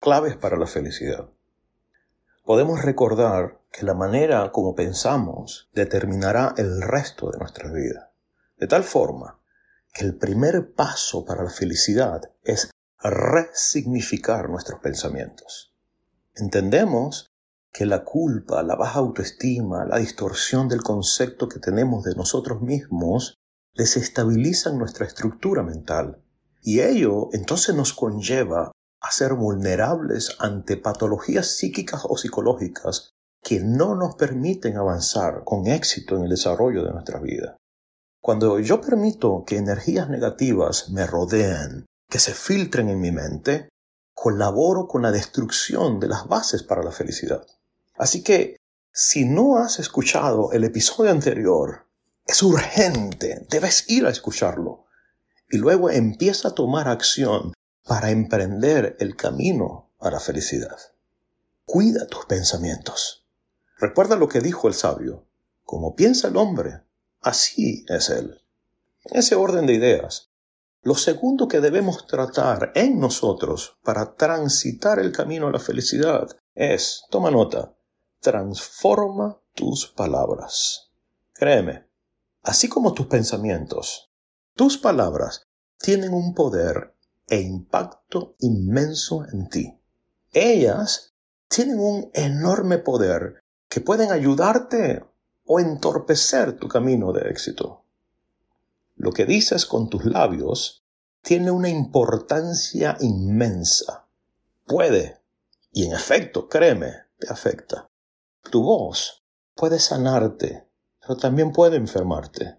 claves para la felicidad. Podemos recordar que la manera como pensamos determinará el resto de nuestra vida. De tal forma que el primer paso para la felicidad es resignificar nuestros pensamientos. Entendemos que la culpa, la baja autoestima, la distorsión del concepto que tenemos de nosotros mismos desestabilizan nuestra estructura mental y ello entonces nos conlleva a ser vulnerables ante patologías psíquicas o psicológicas que no nos permiten avanzar con éxito en el desarrollo de nuestra vida. Cuando yo permito que energías negativas me rodeen, que se filtren en mi mente, colaboro con la destrucción de las bases para la felicidad. Así que, si no has escuchado el episodio anterior, es urgente, debes ir a escucharlo. Y luego empieza a tomar acción para emprender el camino a la felicidad. Cuida tus pensamientos. Recuerda lo que dijo el sabio. Como piensa el hombre, así es él. En ese orden de ideas, lo segundo que debemos tratar en nosotros para transitar el camino a la felicidad es, toma nota, transforma tus palabras. Créeme, así como tus pensamientos, tus palabras tienen un poder e impacto inmenso en ti. Ellas tienen un enorme poder que pueden ayudarte o entorpecer tu camino de éxito. Lo que dices con tus labios tiene una importancia inmensa. Puede, y en efecto, créeme, te afecta. Tu voz puede sanarte, pero también puede enfermarte.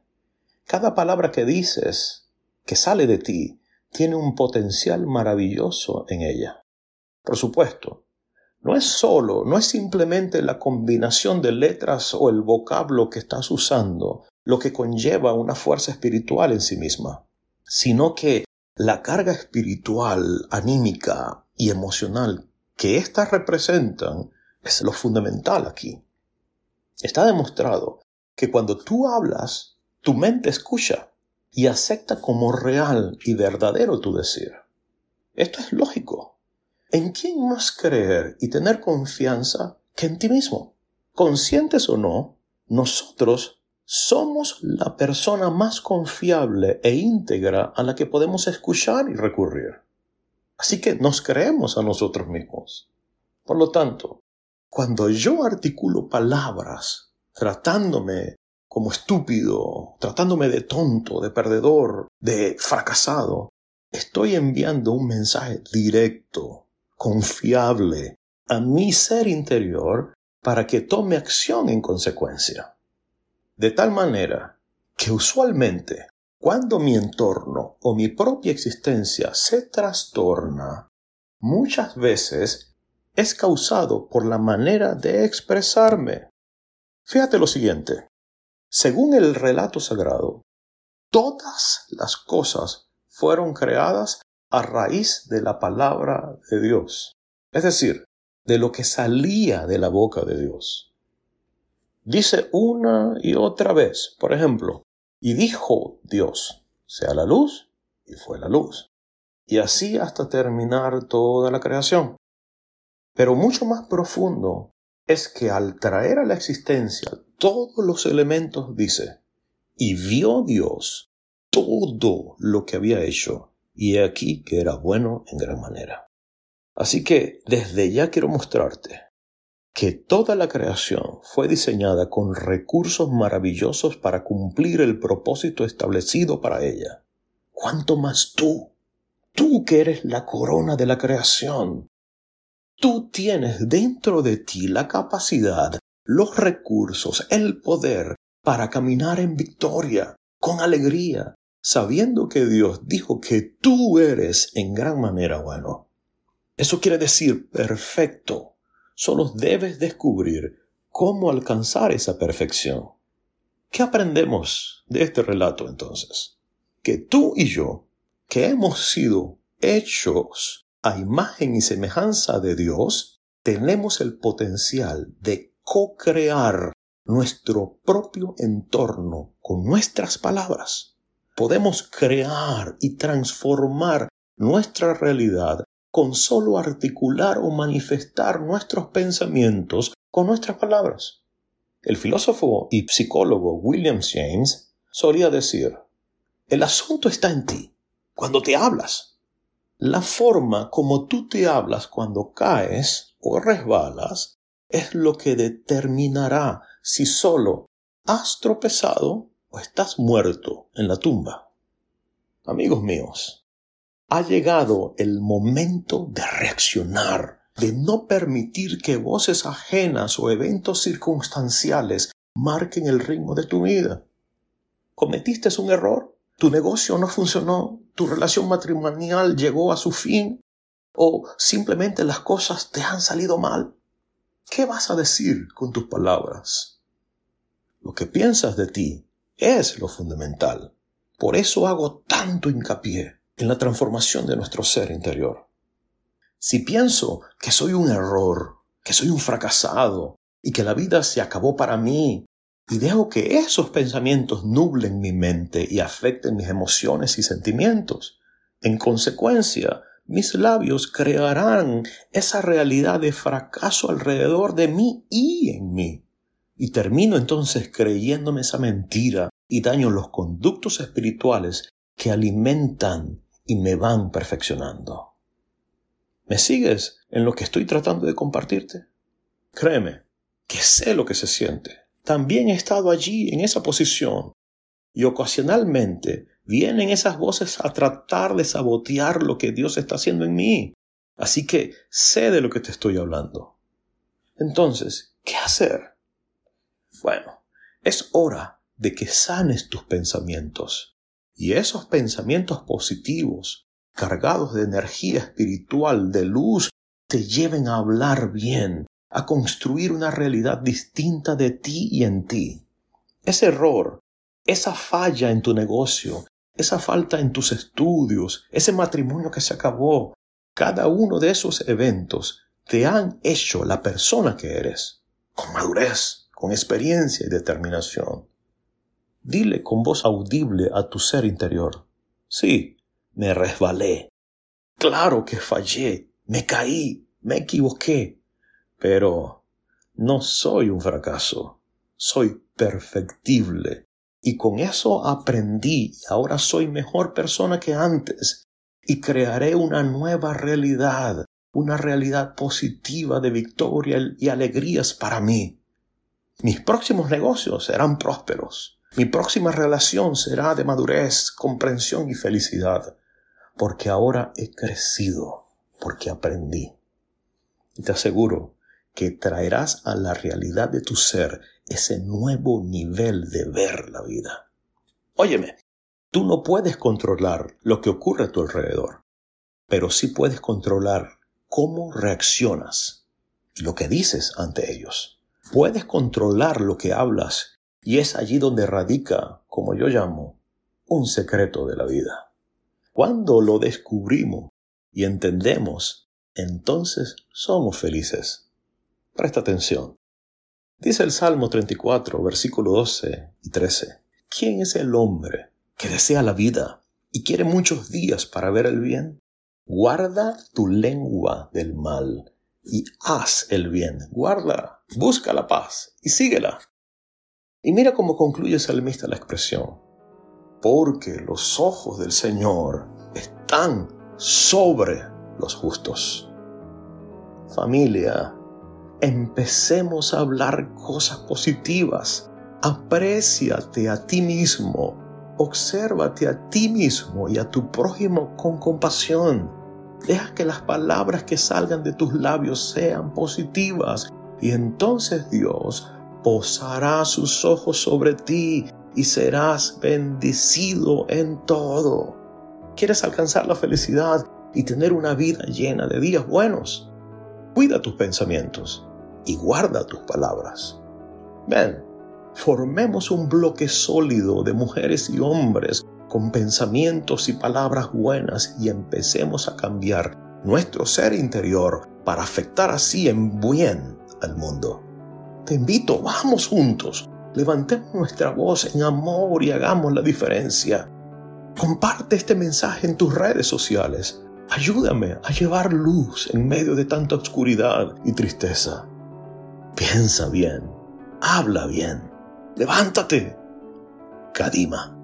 Cada palabra que dices, que sale de ti, tiene un potencial maravilloso en ella. Por supuesto, no es solo, no es simplemente la combinación de letras o el vocablo que estás usando lo que conlleva una fuerza espiritual en sí misma, sino que la carga espiritual, anímica y emocional que éstas representan es lo fundamental aquí. Está demostrado que cuando tú hablas, tu mente escucha y acepta como real y verdadero tu decir. Esto es lógico. ¿En quién más creer y tener confianza que en ti mismo? Conscientes o no, nosotros somos la persona más confiable e íntegra a la que podemos escuchar y recurrir. Así que nos creemos a nosotros mismos. Por lo tanto, cuando yo articulo palabras tratándome como estúpido, tratándome de tonto, de perdedor, de fracasado, estoy enviando un mensaje directo, confiable, a mi ser interior para que tome acción en consecuencia. De tal manera que usualmente cuando mi entorno o mi propia existencia se trastorna, muchas veces es causado por la manera de expresarme. Fíjate lo siguiente. Según el relato sagrado, todas las cosas fueron creadas a raíz de la palabra de Dios, es decir, de lo que salía de la boca de Dios. Dice una y otra vez, por ejemplo, y dijo Dios, sea la luz, y fue la luz. Y así hasta terminar toda la creación. Pero mucho más profundo es que al traer a la existencia todos los elementos, dice, y vio Dios todo lo que había hecho, y he aquí que era bueno en gran manera. Así que desde ya quiero mostrarte que toda la creación fue diseñada con recursos maravillosos para cumplir el propósito establecido para ella. ¿Cuánto más tú? Tú que eres la corona de la creación. Tú tienes dentro de ti la capacidad los recursos, el poder para caminar en victoria, con alegría, sabiendo que Dios dijo que tú eres en gran manera bueno. Eso quiere decir perfecto. Solo debes descubrir cómo alcanzar esa perfección. ¿Qué aprendemos de este relato entonces? Que tú y yo, que hemos sido hechos a imagen y semejanza de Dios, tenemos el potencial de co-crear nuestro propio entorno con nuestras palabras. Podemos crear y transformar nuestra realidad con solo articular o manifestar nuestros pensamientos con nuestras palabras. El filósofo y psicólogo William James solía decir, el asunto está en ti, cuando te hablas. La forma como tú te hablas cuando caes o resbalas es lo que determinará si solo has tropezado o estás muerto en la tumba. Amigos míos, ha llegado el momento de reaccionar, de no permitir que voces ajenas o eventos circunstanciales marquen el ritmo de tu vida. ¿Cometiste un error? ¿Tu negocio no funcionó? ¿Tu relación matrimonial llegó a su fin? ¿O simplemente las cosas te han salido mal? ¿Qué vas a decir con tus palabras? Lo que piensas de ti es lo fundamental. Por eso hago tanto hincapié en la transformación de nuestro ser interior. Si pienso que soy un error, que soy un fracasado y que la vida se acabó para mí, y dejo que esos pensamientos nublen mi mente y afecten mis emociones y sentimientos, en consecuencia, mis labios crearán esa realidad de fracaso alrededor de mí y en mí. Y termino entonces creyéndome esa mentira y daño los conductos espirituales que alimentan y me van perfeccionando. ¿Me sigues en lo que estoy tratando de compartirte? Créeme, que sé lo que se siente. También he estado allí en esa posición y ocasionalmente vienen esas voces a tratar de sabotear lo que Dios está haciendo en mí. Así que sé de lo que te estoy hablando. Entonces, ¿qué hacer? Bueno, es hora de que sanes tus pensamientos. Y esos pensamientos positivos, cargados de energía espiritual, de luz, te lleven a hablar bien, a construir una realidad distinta de ti y en ti. Ese error, esa falla en tu negocio, esa falta en tus estudios, ese matrimonio que se acabó, cada uno de esos eventos te han hecho la persona que eres, con madurez, con experiencia y determinación. Dile con voz audible a tu ser interior, sí, me resbalé. Claro que fallé, me caí, me equivoqué, pero no soy un fracaso, soy perfectible y con eso aprendí y ahora soy mejor persona que antes y crearé una nueva realidad, una realidad positiva de victoria y alegrías para mí. Mis próximos negocios serán prósperos. Mi próxima relación será de madurez, comprensión y felicidad, porque ahora he crecido, porque aprendí. Y te aseguro que traerás a la realidad de tu ser ese nuevo nivel de ver la vida. Óyeme, tú no puedes controlar lo que ocurre a tu alrededor, pero sí puedes controlar cómo reaccionas y lo que dices ante ellos. Puedes controlar lo que hablas y es allí donde radica, como yo llamo, un secreto de la vida. Cuando lo descubrimos y entendemos, entonces somos felices. Presta atención. Dice el Salmo 34, versículo 12 y 13. ¿Quién es el hombre que desea la vida y quiere muchos días para ver el bien? Guarda tu lengua del mal y haz el bien. Guarda, busca la paz y síguela. Y mira cómo concluye el salmista la expresión. Porque los ojos del Señor están sobre los justos. Familia, empecemos a hablar cosas positivas. Apréciate a ti mismo. Obsérvate a ti mismo y a tu prójimo con compasión. Deja que las palabras que salgan de tus labios sean positivas y entonces Dios posará sus ojos sobre ti y serás bendecido en todo. ¿Quieres alcanzar la felicidad? y tener una vida llena de días buenos. Cuida tus pensamientos y guarda tus palabras. Ven, formemos un bloque sólido de mujeres y hombres con pensamientos y palabras buenas y empecemos a cambiar nuestro ser interior para afectar así en bien al mundo. Te invito, vamos juntos, levantemos nuestra voz en amor y hagamos la diferencia. Comparte este mensaje en tus redes sociales. Ayúdame a llevar luz en medio de tanta oscuridad y tristeza. Piensa bien, habla bien, levántate. Kadima.